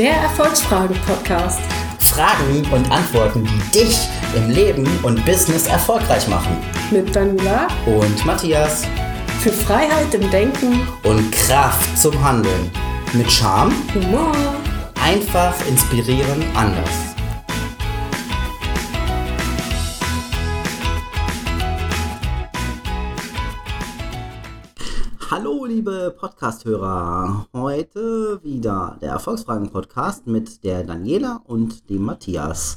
Der Erfolgsfragen-Podcast. Fragen und Antworten, die dich im Leben und Business erfolgreich machen. Mit Daniela Und Matthias. für Freiheit im Denken, Und Kraft zum Handeln. Mit Charme, Humor. einfach inspirieren, anders. Liebe Podcast-Hörer. Heute wieder der Erfolgsfragen-Podcast mit der Daniela und dem Matthias.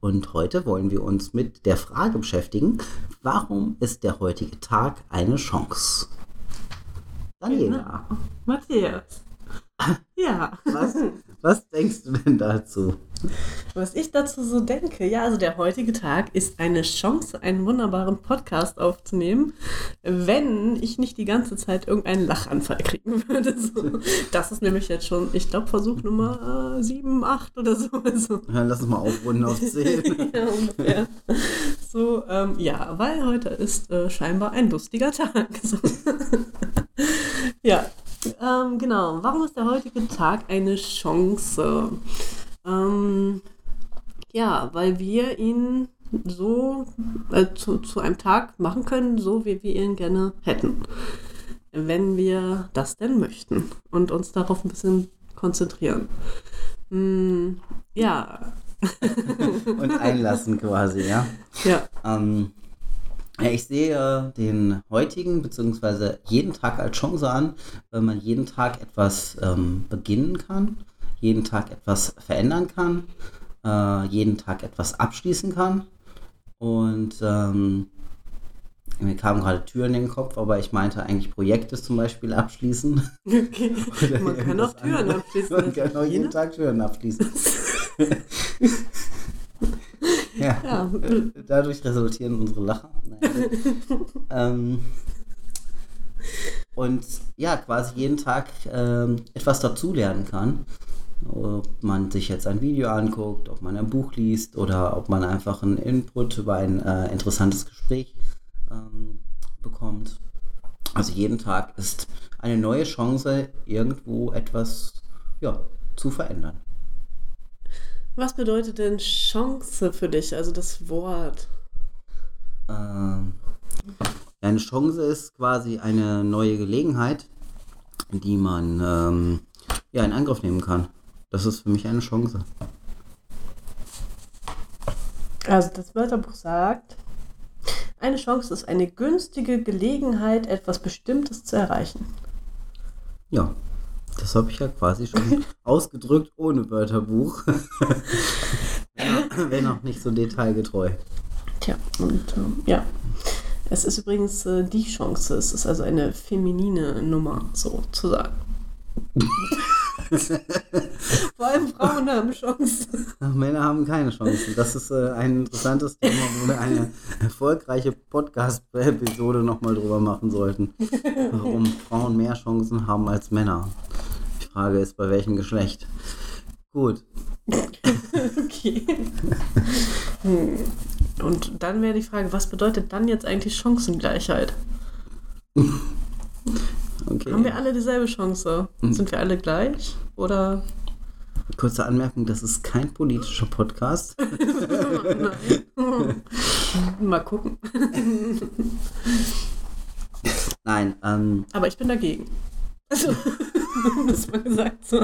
Und heute wollen wir uns mit der Frage beschäftigen, warum ist der heutige Tag eine Chance? Daniela, Matthias. Ja, was, was denkst du denn dazu? was ich dazu so denke, ja, also der heutige Tag ist eine Chance, einen wunderbaren Podcast aufzunehmen, wenn ich nicht die ganze Zeit irgendeinen Lachanfall kriegen würde. So. Das ist nämlich jetzt schon, ich glaube, Versuch Nummer äh, 7, 8 oder so. Also, Ja, Lass uns mal aufrunden auf 10. ja, ungefähr. So, ähm, ja, weil heute ist äh, scheinbar ein lustiger Tag. So. ja, ähm, genau. Warum ist der heutige Tag eine Chance? Ähm, ja, weil wir ihn so äh, zu, zu einem Tag machen können, so wie wir ihn gerne hätten. Wenn wir das denn möchten und uns darauf ein bisschen konzentrieren. Mm, ja, Und einlassen quasi, ja. ja. Ähm, ja, ich sehe den heutigen beziehungsweise jeden Tag als Chance an, weil man jeden Tag etwas ähm, beginnen kann, jeden Tag etwas verändern kann, äh, jeden Tag etwas abschließen kann. Und ähm, mir kamen gerade Türen in den Kopf, aber ich meinte eigentlich Projekte zum Beispiel abschließen. Okay. Man kann auch Türen anderes. abschließen. Man kann auch Je jeden Tag Türen abschließen. ja. Ja, Dadurch resultieren unsere Lacher. Ähm, und ja, quasi jeden Tag ähm, etwas dazulernen kann. Ob man sich jetzt ein Video anguckt, ob man ein Buch liest oder ob man einfach einen Input über ein äh, interessantes Gespräch ähm, bekommt. Also jeden Tag ist eine neue Chance, irgendwo etwas ja, zu verändern. was bedeutet denn Chance für dich, also das Wort? Ja, eine Chance ist quasi eine neue Gelegenheit, die man ähm, ja, in Angriff nehmen kann. Das ist für mich eine Chance. Also das Wörterbuch sagt, eine Chance ist eine günstige Gelegenheit, etwas Bestimmtes zu erreichen. Ja, das habe ich ja quasi schon ausgedrückt ohne Wörterbuch. Wenn auch nicht so detailgetreu. Und ähm, ja. Es ist übrigens äh, die Chance, es ist also eine feminine Nummer, sozusagen. Vor allem Frauen haben Chancen. Männer haben keine Chance. Das ist äh, ein interessantes Thema, wo wir eine erfolgreiche Podcast-Episode nochmal drüber machen sollten. Warum Frauen mehr Chancen haben als Männer. Die Frage ist, bei welchem Geschlecht. Gut. Okay. Hm. Und dann wäre die Frage, was bedeutet dann jetzt eigentlich Chancengleichheit? Okay. Haben wir alle dieselbe Chance? Sind wir alle gleich? Oder? Kurze Anmerkung, das ist kein politischer Podcast. Mal gucken. Nein, ähm, Aber ich bin dagegen. Also, muss man gesagt so.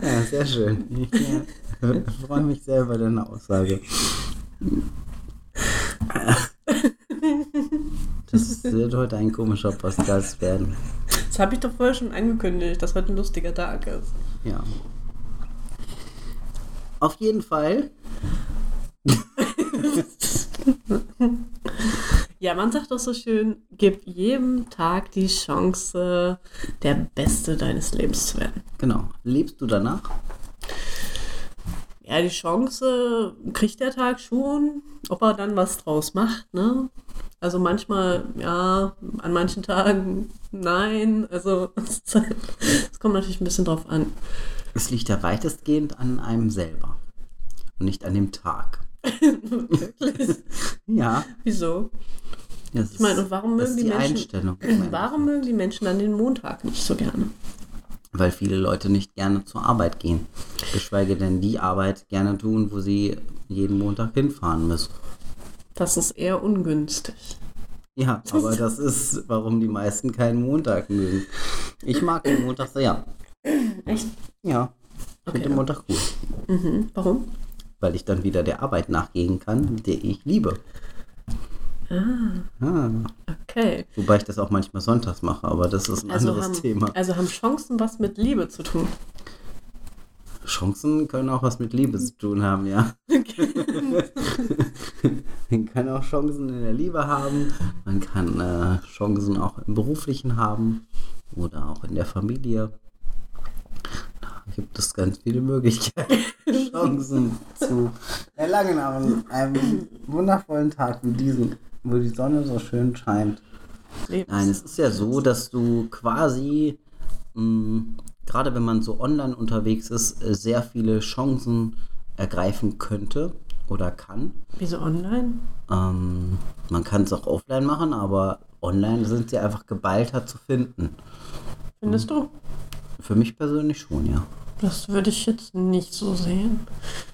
ja, sehr schön. Ich äh, freue mich sehr über deine Aussage. Das wird heute ein komischer Podcast werden. Das habe ich doch vorher schon angekündigt, dass heute ein lustiger Tag ist. Ja. Auf jeden Fall. Ja, man sagt doch so schön, gib jedem Tag die Chance, der Beste deines Lebens zu werden. Genau. Lebst du danach? Ja, die Chance kriegt der Tag schon, ob er dann was draus macht, ne? Also manchmal, ja, an manchen Tagen nein. Also es halt- es kommt natürlich ein bisschen drauf an. Es liegt ja weitestgehend an einem selber. Und nicht an dem Tag. Wirklich? Ja. Wieso? Das Ich meine, und warum mögen die die Menschen. Warum mögen die Menschen dann den Montag nicht so gerne? Weil viele Leute nicht gerne zur Arbeit gehen. Geschweige denn die Arbeit gerne tun, wo sie jeden Montag hinfahren müssen. Das ist eher ungünstig. Ja, aber das ist, warum die meisten keinen Montag mögen. Ich mag den Montag sehr. Echt? Ja, ich Okay, finde den. Montag gut. Mhm. Warum? Weil ich dann wieder der Arbeit nachgehen kann, die ich liebe. Ah. Okay. Wobei ich das auch manchmal sonntags mache, aber das ist ein Also anderes haben, Thema. also haben Chancen was mit Liebe zu tun. Chancen können auch was mit Liebe zu tun haben, ja. Man kann auch Chancen in der Liebe haben, man kann äh, Chancen auch im Beruflichen haben oder auch in der Familie. Da gibt es ganz viele Möglichkeiten, Chancen zu erlangen an einem wundervollen Tag wie diesen, wo die Sonne so schön scheint. Lebens- Nein, es ist ja so, dass du quasi, mh, gerade wenn man so online unterwegs ist, äh, sehr viele Chancen ergreifen könnte oder kann. Wieso online? Ähm, man kann es auch offline machen, aber online sind sie einfach geballter zu finden. Findest du? Für mich persönlich schon, ja. Das würde ich jetzt nicht so sehen.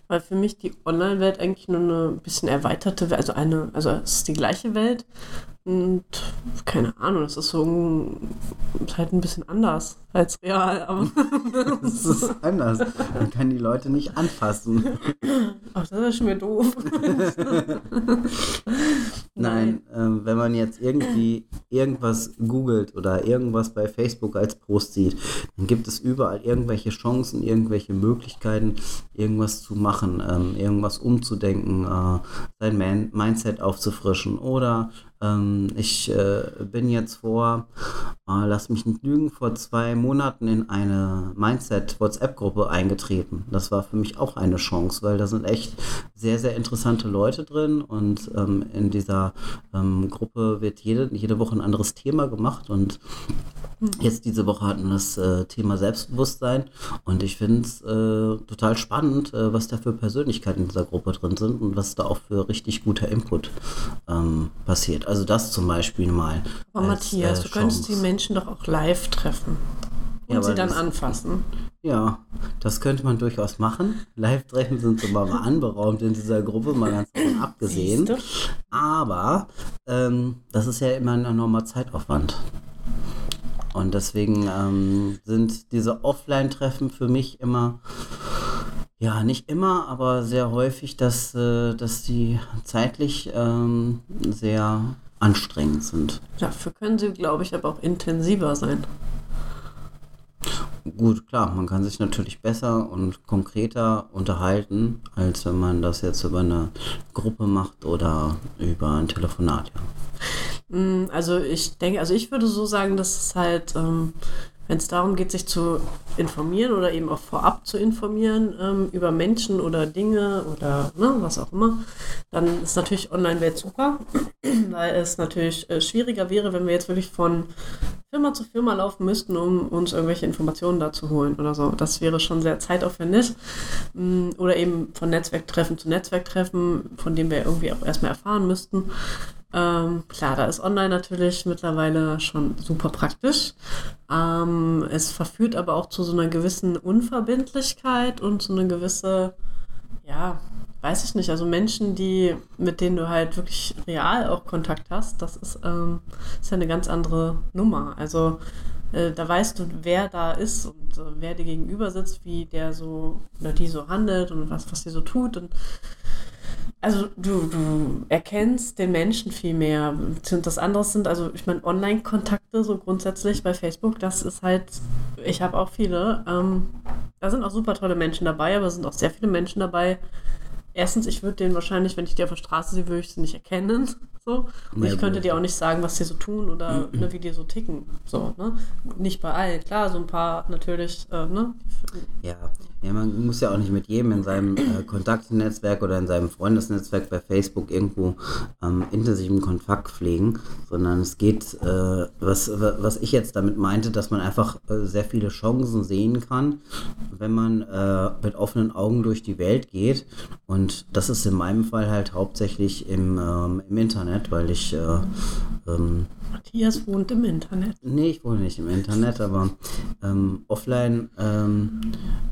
Weil für mich die Online-Welt eigentlich nur eine bisschen erweiterte also eine, also es ist die gleiche Welt und keine Ahnung, es ist so ein, ist halt ein bisschen anders als real, aber Das ist anders. Man kann die Leute nicht anfassen. ach, das ist schon mir doof. Nein, ähm, wenn man jetzt irgendwie irgendwas googelt oder irgendwas bei Facebook als Post sieht, dann gibt es überall irgendwelche Chancen, irgendwelche Möglichkeiten, irgendwas zu machen, ähm, irgendwas umzudenken, äh, sein Man Mindset aufzufrischen oder ähm, ich äh, bin jetzt vor, äh, lass mich nicht lügen, vor zwei Monaten in eine Mindset-WhatsApp-Gruppe eingetreten. Das war für mich auch eine Chance, weil da sind echt sehr, sehr interessante Leute drin und ähm, in dieser ähm, Gruppe wird jede, jede Woche ein anderes Thema gemacht und Jetzt diese Woche hatten wir das äh, Thema Selbstbewusstsein und ich finde es äh, total spannend, äh, was da für Persönlichkeiten in dieser Gruppe drin sind und was da auch für richtig guter Input ähm, passiert. Also das zum Beispiel mal. Aber als, Matthias, äh, du könntest die. Menschen doch auch live treffen und Ja, sie dann das- anfassen. Ja, das könnte man durchaus machen. Live-Treffen sind so mal anberaumt in dieser Gruppe, mal ganz davon abgesehen. Aber ähm, das ist ja immer ein enormer Zeitaufwand. Und deswegen ähm, sind diese Offline-Treffen für mich immer, ja, nicht immer, aber sehr häufig, dass, äh, dass die zeitlich ähm, sehr anstrengend sind. Dafür können sie, glaube ich, aber auch intensiver sein. Gut, klar, man kann sich natürlich besser und konkreter unterhalten, als wenn man das jetzt über eine Gruppe macht oder über ein Telefonat. Ja. Mm, Also ich denke, also ich würde so sagen, dass es halt, ähm, wenn es darum geht, sich zu informieren oder eben auch vorab zu informieren ähm, über Menschen oder Dinge oder ne, was auch immer, dann ist natürlich Online-Welt super, weil es natürlich äh, schwieriger wäre, wenn wir jetzt wirklich von Firma zu Firma laufen müssten, um uns irgendwelche Informationen da zu holen oder so. Das wäre schon sehr zeitaufwendig. Mm, Oder eben von Netzwerktreffen zu Netzwerktreffen, von dem wir irgendwie auch erstmal erfahren müssten. Ähm, klar, da ist online natürlich mittlerweile schon super praktisch. Ähm, es verführt aber auch zu so einer gewissen Unverbindlichkeit und so eine gewisse, ja, weiß ich nicht, also Menschen, die, mit denen du halt wirklich real auch Kontakt hast, das ist, ähm, ist ja eine ganz andere Nummer. Also äh, da weißt du, wer da ist und äh, wer dir gegenüber sitzt, wie der so oder die so handelt und was, was die so tut. Und also du, du erkennst den Menschen viel mehr. Und das andere sind, also ich meine, Online-Kontakte so grundsätzlich bei Facebook, das ist halt, ich habe auch viele. Ähm, da sind auch super tolle Menschen dabei, aber es sind auch sehr viele Menschen dabei. Erstens, ich würde den wahrscheinlich, wenn ich die auf der Straße sehe, würde ich sie nicht erkennen. So. Und ich könnte dir auch nicht sagen, was die so tun oder ne, wie die so ticken. So, ne? Nicht bei allen, klar, so ein paar natürlich, äh, ne? Ja. Ja, man muss ja auch nicht mit jedem in seinem äh, Kontaktnetzwerk oder in seinem Freundesnetzwerk bei Facebook irgendwo ähm, intensiven Kontakt pflegen, sondern es geht, äh, was, was ich jetzt damit meinte, dass man einfach äh, sehr viele Chancen sehen kann, wenn man äh, mit offenen Augen durch die Welt geht. Und das ist in meinem Fall halt hauptsächlich im, ähm, im Internet, weil ich äh, ähm, Matthias wohnt im Internet. Nee, ich wohne nicht im Internet, aber ähm, offline ähm,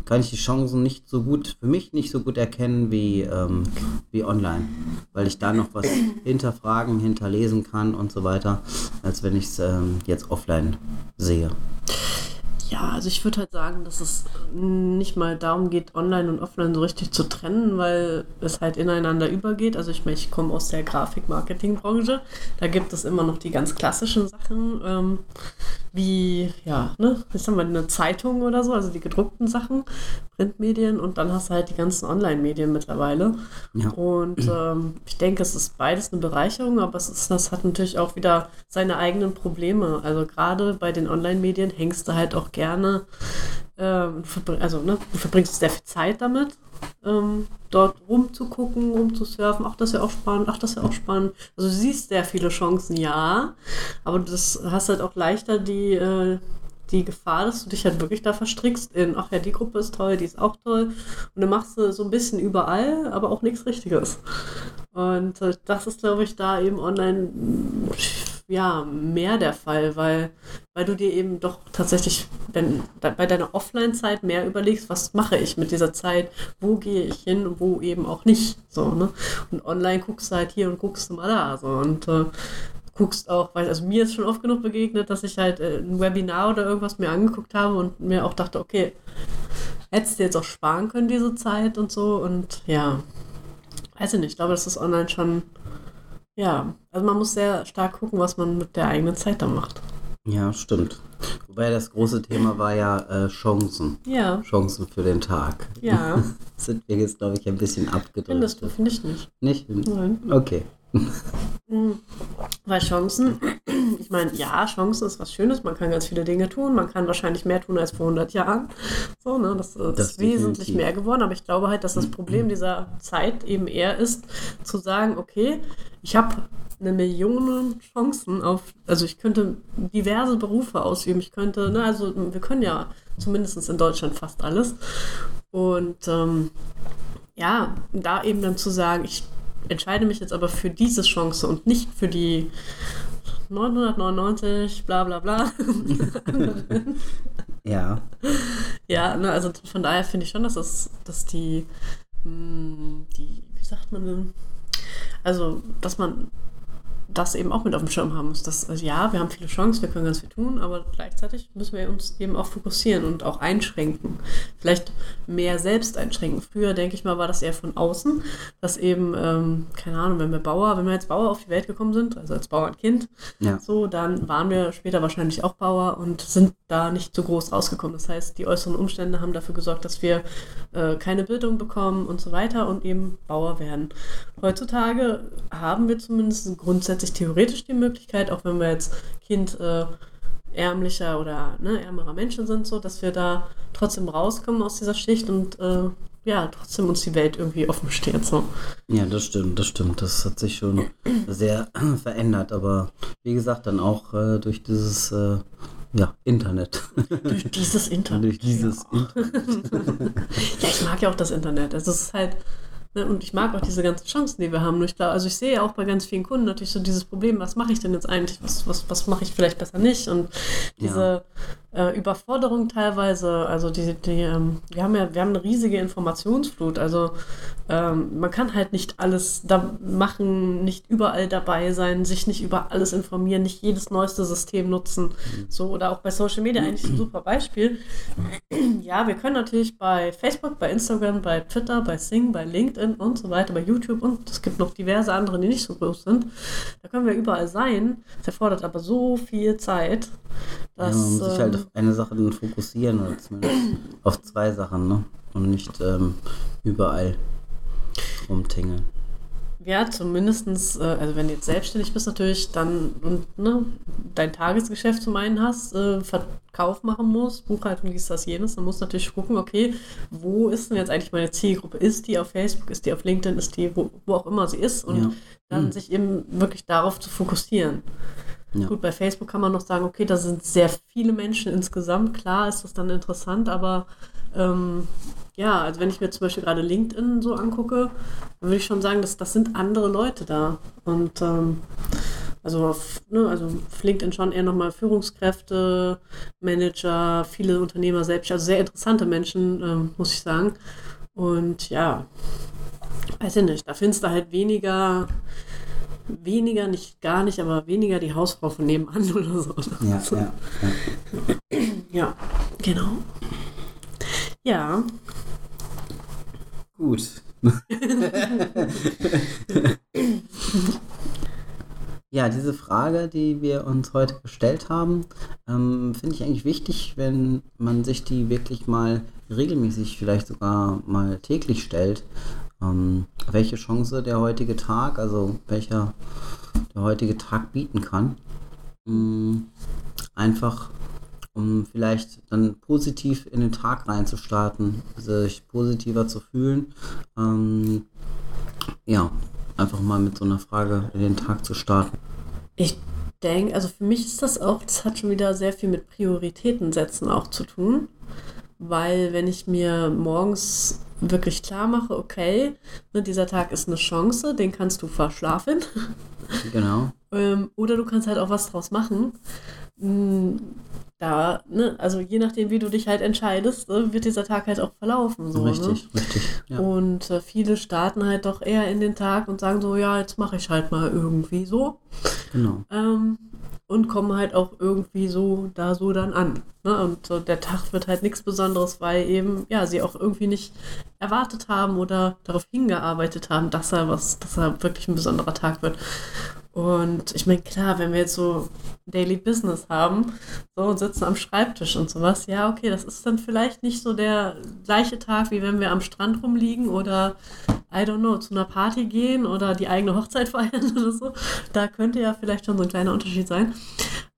kann ich die Chancen nicht so gut, für mich nicht so gut erkennen wie, ähm, wie online, weil ich da noch was hinterfragen, hinterlesen kann und so weiter, als wenn ich es ähm, jetzt offline sehe. Ja, also ich würde halt sagen, dass es nicht mal darum geht, online und offline so richtig zu trennen, weil es halt ineinander übergeht. Also ich meine, ich komme aus der Grafik-Marketing-Branche. Da gibt es immer noch die ganz klassischen Sachen, ähm, wie, ja, ne, jetzt haben wir eine Zeitung oder so, also die gedruckten Sachen, Printmedien und dann hast du halt die ganzen Online-Medien mittlerweile. Ja. Und ähm, ich denke, es ist beides eine Bereicherung, aber es ist, das hat natürlich auch wieder seine eigenen Probleme. Also gerade bei den Online-Medien hängst du halt auch gerne, ähm, also ne, du verbringst sehr viel Zeit damit, ähm, dort rumzugucken, rumzusurfen. Ach, das ist ja auch spannend, ach, das ist ja auch spannend. Also du siehst sehr viele Chancen, ja, aber das hast halt auch leichter die, äh, die Gefahr, dass du dich halt wirklich da verstrickst in, ach ja, die Gruppe ist toll, die ist auch toll. Und dann machst du so ein bisschen überall, aber auch nichts Richtiges. Und äh, das ist, glaube ich, da eben online ja mehr der Fall, weil, weil du dir eben doch tatsächlich wenn, bei deiner Offline-Zeit mehr überlegst, was mache ich mit dieser Zeit, wo gehe ich hin und wo eben auch nicht. So, ne? Und online guckst du halt hier und guckst du mal da. So. Und äh, guckst auch, weil also mir ist schon oft genug begegnet, dass ich halt äh, ein Webinar oder irgendwas mir angeguckt habe und mir auch dachte, okay, hättest du jetzt auch sparen können, diese Zeit und so. Und ja, weiß ich nicht, ich glaube, das ist online schon, ja, also man muss sehr stark gucken, was man mit der eigenen Zeit da macht. Ja, stimmt. Wobei das große Thema war ja äh, Chancen. Ja. Chancen für den Tag. Ja. Sind wir jetzt, glaube ich, ein bisschen abgedrückt. Findest du, finde ich nicht. Nicht? Nein. Okay. Mhm. Weil Chancen, ich meine, ja, Chancen ist was Schönes, man kann ganz viele Dinge tun, man kann wahrscheinlich mehr tun als vor 100 Jahren. So, ne, das, das ist wesentlich mehr geworden, aber ich glaube halt, dass das Problem dieser Zeit eben eher ist, zu sagen, okay, ich habe eine Million Chancen auf, also ich könnte diverse Berufe ausüben, ich könnte, ne, also wir können ja zumindest in Deutschland fast alles. Und ähm, ja, da eben dann zu sagen, ich entscheide mich jetzt aber für diese Chance und nicht für die 999, bla bla bla. ja. Ja, ne, also von daher finde ich schon, dass das, dass die, hm, die, wie sagt man denn? Also, dass man das eben auch mit auf dem Schirm haben muss. Dass, also ja, wir haben viele Chancen, wir können ganz viel tun, aber gleichzeitig müssen wir uns eben auch fokussieren und auch einschränken. Vielleicht mehr selbst einschränken. Früher, denke ich mal, war das eher von außen, dass eben, ähm, keine Ahnung, wenn wir Bauer, wenn wir als Bauer auf die Welt gekommen sind, also als Bauernkind, ja. so, dann waren wir später wahrscheinlich auch Bauer und sind da nicht so groß rausgekommen. Das heißt, die äußeren Umstände haben dafür gesorgt, dass wir äh, keine Bildung bekommen und so weiter und eben Bauer werden. Heutzutage haben wir zumindest grundsätzlich grundsätzlich theoretisch die Möglichkeit, auch wenn wir jetzt Kind äh, ärmlicher oder ne, ärmerer Menschen sind, so, dass wir da trotzdem rauskommen aus dieser Schicht und äh, ja, trotzdem uns die Welt irgendwie offen steht. So. Ja, das stimmt, das stimmt. Das hat sich schon sehr verändert, aber wie gesagt, dann auch äh, durch dieses äh, ja, Internet. Durch dieses Internet. durch dieses ja. Internet. ja, ich mag ja auch das Internet. Also es ist halt, Ne? Und ich mag auch diese ganzen Chancen, die wir haben. Nur ich glaube, also ich sehe auch bei ganz vielen Kunden natürlich so dieses Problem, was mache ich denn jetzt eigentlich? Was, was, was mache ich vielleicht besser nicht? Und diese ja. Äh, Überforderung teilweise, also die, die ähm, wir haben ja, wir haben eine riesige Informationsflut. Also ähm, man kann halt nicht alles da machen, nicht überall dabei sein, sich nicht über alles informieren, nicht jedes neueste System nutzen. So, oder auch bei Social Media eigentlich ein super Beispiel. ja, wir können natürlich bei Facebook, bei Instagram, bei Twitter, bei Sing, bei LinkedIn LinkedIn und so weiter, bei YouTube und es gibt noch diverse andere, die nicht so groß sind. Da können wir überall sein. Das erfordert aber so viel Zeit. Dass, ja, auf eine Sache dann fokussieren oder zumindest auf zwei Sachen, ne? Und nicht ähm, überall rumtingeln. Ja, zumindest, äh, also wenn du jetzt selbstständig bist natürlich, dann und ne, dein Tagesgeschäft zum einen hast, äh, Verkauf machen musst, Buchhaltung, dies, das, jenes, dann musst du natürlich gucken, okay, wo ist denn jetzt eigentlich meine Zielgruppe? Ist die auf Facebook, ist die auf LinkedIn, ist die wo, wo auch immer sie ist und ja. dann mhm. sich eben wirklich darauf zu fokussieren. Ja. Gut, bei Facebook kann man noch sagen, okay, da sind sehr viele Menschen insgesamt, klar ist das dann interessant, aber ähm, ja, also wenn ich mir zum Beispiel gerade LinkedIn so angucke, dann würde ich schon sagen, dass das sind andere Leute da. Und ähm, also auf, ne, also auf LinkedIn schon eher nochmal Führungskräfte, Manager, viele Unternehmer selbst, also sehr interessante Menschen, ähm, muss ich sagen. Und ja, weiß ich nicht, da findest du halt weniger, weniger, nicht gar nicht, aber weniger die Hausfrau von nebenan oder so. Ja, so. ja, ja. ja, genau. Ja, Gut. ja, diese Frage, die wir uns heute gestellt haben, ähm, finde ich eigentlich wichtig, wenn man sich die wirklich mal regelmäßig, vielleicht sogar mal täglich stellt. Ähm, welche Chance der heutige Tag, also welcher der heutige Tag bieten kann. Ähm, einfach um vielleicht dann positiv in den Tag reinzustarten, sich positiver zu fühlen. Ähm, ja, einfach mal mit so einer Frage in den Tag zu starten. Ich denke, also für mich ist das auch, das hat schon wieder sehr viel mit Prioritäten setzen auch zu tun. Weil wenn ich mir morgens wirklich klar mache, okay, ne, dieser Tag ist eine Chance, den kannst du verschlafen. Genau. ähm, oder du kannst halt auch was draus machen. Mm, Da, ne, also je nachdem, wie du dich halt entscheidest, ne, wird dieser Tag halt auch verlaufen. So, richtig, Ne? richtig. Ja. Und äh, viele starten halt doch eher in den Tag und sagen so, ja, jetzt mache ich halt mal irgendwie so. Genau. Ähm, und kommen halt auch irgendwie so da so dann an. Ne? Und äh, der Tag wird halt nichts Besonderes, weil eben, ja, sie auch irgendwie nicht erwartet haben oder darauf hingearbeitet haben, dass er was, dass er wirklich ein besonderer Tag wird. Und ich meine, klar, wenn wir jetzt so Daily Business haben, so und sitzen am Schreibtisch und sowas, ja, okay, das ist dann vielleicht nicht so der gleiche Tag, wie wenn wir am Strand rumliegen oder, I don't know, zu einer Party gehen oder die eigene Hochzeit feiern oder so. Da könnte ja vielleicht schon so ein kleiner Unterschied sein.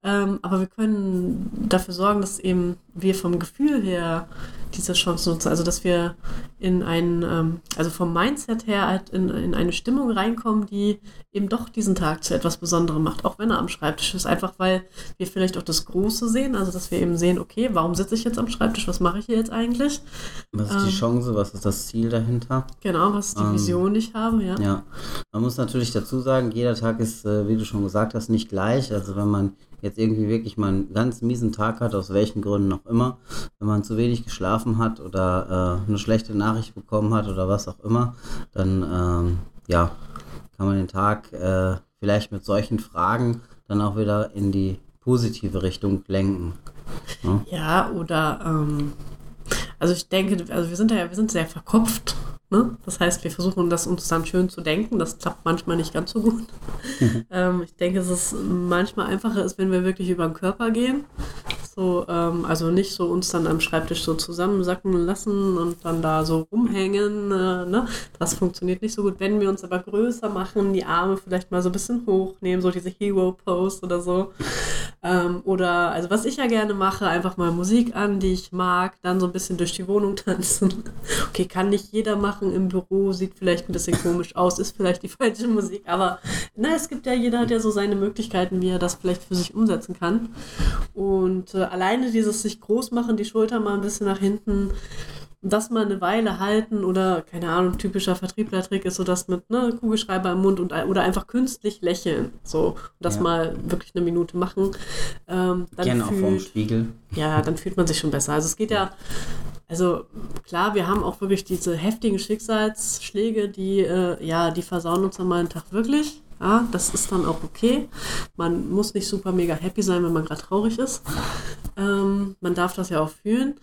Ähm, aber wir können dafür sorgen, dass eben wir vom Gefühl her diese Chance nutzen. Also dass wir in einen, ähm, also vom Mindset her halt in, in eine Stimmung reinkommen, die eben doch diesen Tag zu etwas Besonderem macht, auch wenn er am Schreibtisch ist. Einfach weil wir vielleicht auch das Große sehen, also dass wir eben sehen, okay, warum sitze ich jetzt am Schreibtisch, was mache ich hier jetzt eigentlich? Was ist die Ähm. Chance? Was ist das Ziel dahinter? Genau, was ist die Ähm, Vision, die ich habe, ja. Ja, man muss natürlich dazu sagen, jeder Tag ist, äh, wie du schon gesagt hast, nicht gleich. Also wenn man jetzt irgendwie wirklich mal einen ganz miesen Tag hat, aus welchen Gründen auch immer, wenn man zu wenig geschlafen hat oder äh, eine schlechte Nachricht bekommen hat oder was auch immer, dann ähm, ja, kann man den Tag äh, vielleicht mit solchen Fragen dann auch wieder in die positive Richtung lenken. Ja, Ja, oder ähm, also ich denke, also wir sind ja, wir sind sehr verkopft. Ne? Das heißt, wir versuchen das uns dann schön zu denken. Das klappt manchmal nicht ganz so gut. ähm, ich denke, dass es manchmal einfacher ist, wenn wir wirklich über den Körper gehen. So, ähm, also nicht so uns dann am Schreibtisch so zusammensacken lassen und dann da so rumhängen. Äh, ne? Das funktioniert nicht so gut. Wenn wir uns aber größer machen, die Arme vielleicht mal so ein bisschen hochnehmen, so diese Hero-Pose oder so. Ähm, oder, also was ich ja gerne mache, einfach mal Musik an, die ich mag, dann so ein bisschen durch die Wohnung tanzen. Okay, kann nicht jeder machen im Büro, sieht vielleicht ein bisschen komisch aus, ist vielleicht die falsche Musik, aber na, es gibt ja, jeder hat ja so seine Möglichkeiten, wie er das vielleicht für sich umsetzen kann. Und äh, alleine dieses sich groß machen, die Schulter mal ein bisschen nach hinten, das mal eine Weile halten oder, keine Ahnung, typischer Vertrieblertrick ist so das mit ne, Kugelschreiber im Mund und, oder einfach künstlich lächeln. So, und das Ja. mal wirklich eine Minute machen. Ähm, dann Gerne auch vorm fühlt, Spiegel. ja, dann fühlt man sich schon besser. Also es geht ja, also klar, wir haben auch wirklich diese heftigen Schicksalsschläge, die, äh, ja, die versauen uns dann mal einen Tag wirklich. Ja, das ist dann auch okay. Man muss nicht super mega happy sein, wenn man gerade traurig ist. Ähm, man darf das ja auch fühlen.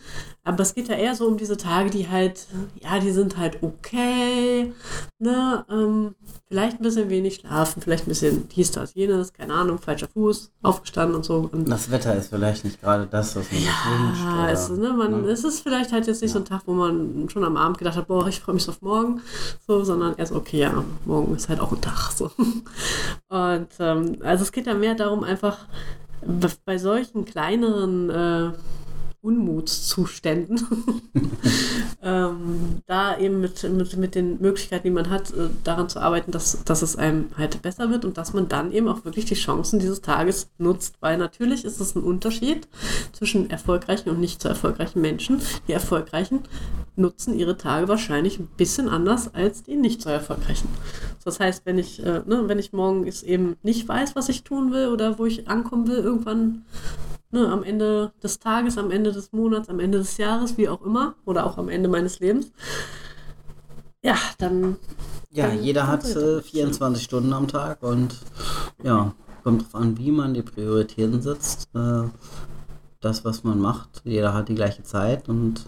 Aber es geht ja eher so um diese Tage, die halt, ja, die sind halt okay. Ne? Ähm, vielleicht ein bisschen wenig schlafen, vielleicht ein bisschen dies, das, jenes, keine Ahnung, falscher Fuß, aufgestanden und so. Und Das Wetter ist vielleicht nicht gerade das, was man sich wünscht. ja, oder- es, ne, man, ne? es ist vielleicht halt jetzt nicht so ein Tag, wo man schon am Abend gedacht hat, boah, ich freue mich auf morgen, so, sondern erst, okay, ja, morgen ist halt auch ein Tag, so. Und ähm, also es geht ja mehr darum, einfach bei solchen kleineren äh, Unmutszuständen, ähm, da eben mit, mit, mit den Möglichkeiten, die man hat, äh, daran zu arbeiten, dass, dass es einem halt besser wird und dass man dann eben auch wirklich die Chancen dieses Tages nutzt. Weil natürlich ist es ein Unterschied zwischen erfolgreichen und nicht so erfolgreichen Menschen. Die Erfolgreichen nutzen ihre Tage wahrscheinlich ein bisschen anders als die nicht so erfolgreichen. Das heißt, wenn ich, äh, ne, wenn ich morgen eben nicht weiß, was ich tun will oder wo ich ankommen will, irgendwann ne, am Ende des Tages, am Ende des Monats, am Ende des Jahres, wie auch immer, oder auch am Ende meines Lebens, ja, dann. Ja, dann jeder hat äh, 24 Stunden am Tag und ja, kommt drauf an, wie man die Prioritäten setzt. Äh, das, was man macht, jeder hat die gleiche Zeit und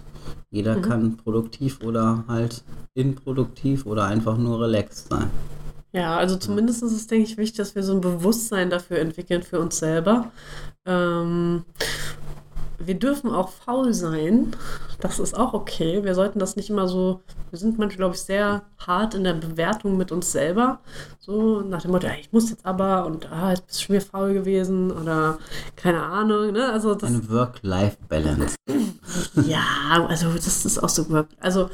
jeder Mhm. kann produktiv oder halt improduktiv oder einfach nur relaxed sein. Ja, also zumindest ist es, denke ich, wichtig, dass wir so ein Bewusstsein dafür entwickeln für uns selber. Ähm, wir dürfen auch faul sein. Das ist auch okay. Wir sollten das nicht immer so. Wir sind manchmal, glaube ich, sehr hart in der Bewertung mit uns selber. So nach dem Motto, ja, ich muss jetzt aber und ah, jetzt bist du schon wieder faul gewesen oder keine Ahnung. Ne? Also das, Eine Work-Life-Balance. ja, also das ist auch so. Also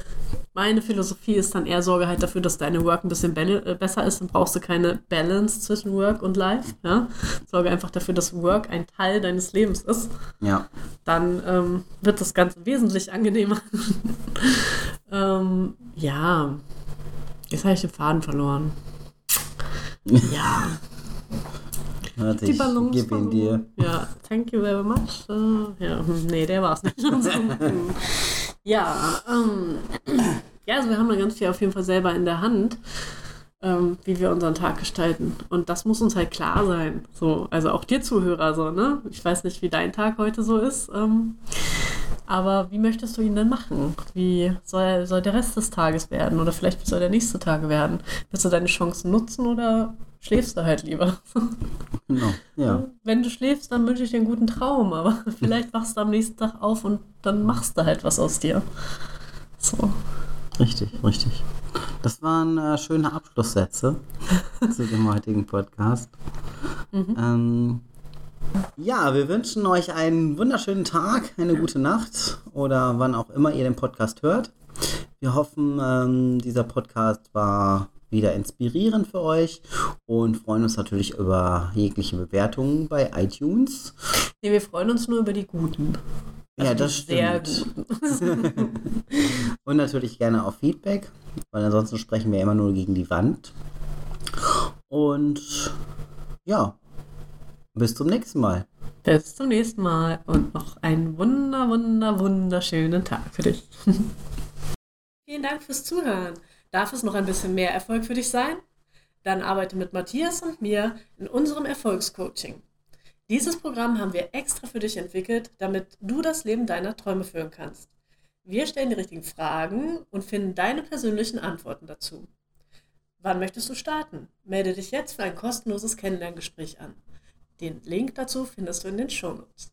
meine Philosophie ist dann eher Sorge halt dafür, dass deine Work ein bisschen äh, besser ist. Dann brauchst du keine Balance zwischen Work und Life. Ja? Sorge einfach dafür, dass Work ein Teil deines Lebens ist. Ja. Dann ähm, wird das Ganze wesentlich angenehmer. ähm, ja, jetzt habe ich den Faden verloren. Ja, Warte, die ich Balance gebe ihn dir. Ja, thank you very much. Äh, ja, hm, nee, der war's nicht. ja, ähm, ja, also wir haben da ganz viel auf jeden Fall selber in der Hand, ähm, wie wir unseren Tag gestalten. Und das muss uns halt klar sein. So, also auch dir Zuhörer so, ne? Ich weiß nicht, wie dein Tag heute so ist. Ähm, aber wie möchtest du ihn denn machen? Wie soll, soll der Rest des Tages werden? Oder vielleicht wie soll der nächste Tag werden? Willst du deine Chancen nutzen oder schläfst du halt lieber? Genau. Ja. Wenn du schläfst, dann wünsche ich dir einen guten Traum, aber vielleicht wachst du am nächsten Tag auf und dann machst du halt was aus dir. So. Richtig, richtig. Das waren äh, schöne Abschlusssätze zu dem heutigen Podcast. Ähm, ja, wir wünschen euch einen wunderschönen Tag, eine gute Nacht oder wann auch immer ihr den Podcast hört. Wir hoffen, ähm, dieser Podcast war wieder inspirierend für euch und freuen uns natürlich über jegliche Bewertungen bei iTunes. Nee, wir freuen uns nur über die Guten. Ja, Also das stimmt. Und natürlich gerne auf Feedback, weil ansonsten sprechen wir immer nur gegen die Wand. Und ja, bis zum nächsten Mal. Bis zum nächsten Mal und noch einen wunder, wunder, wunderschönen Tag für dich. Vielen Dank fürs Zuhören. Darf es noch ein bisschen mehr Erfolg für dich sein? Dann arbeite mit Matthias und mir in unserem Erfolgscoaching. Dieses Programm haben wir extra für dich entwickelt, damit du das Leben deiner Träume führen kannst. Wir stellen die richtigen Fragen und finden deine persönlichen Antworten dazu. Wann möchtest du starten? Melde dich jetzt für ein kostenloses Kennenlerngespräch an. Den Link dazu findest du in den Shownotes.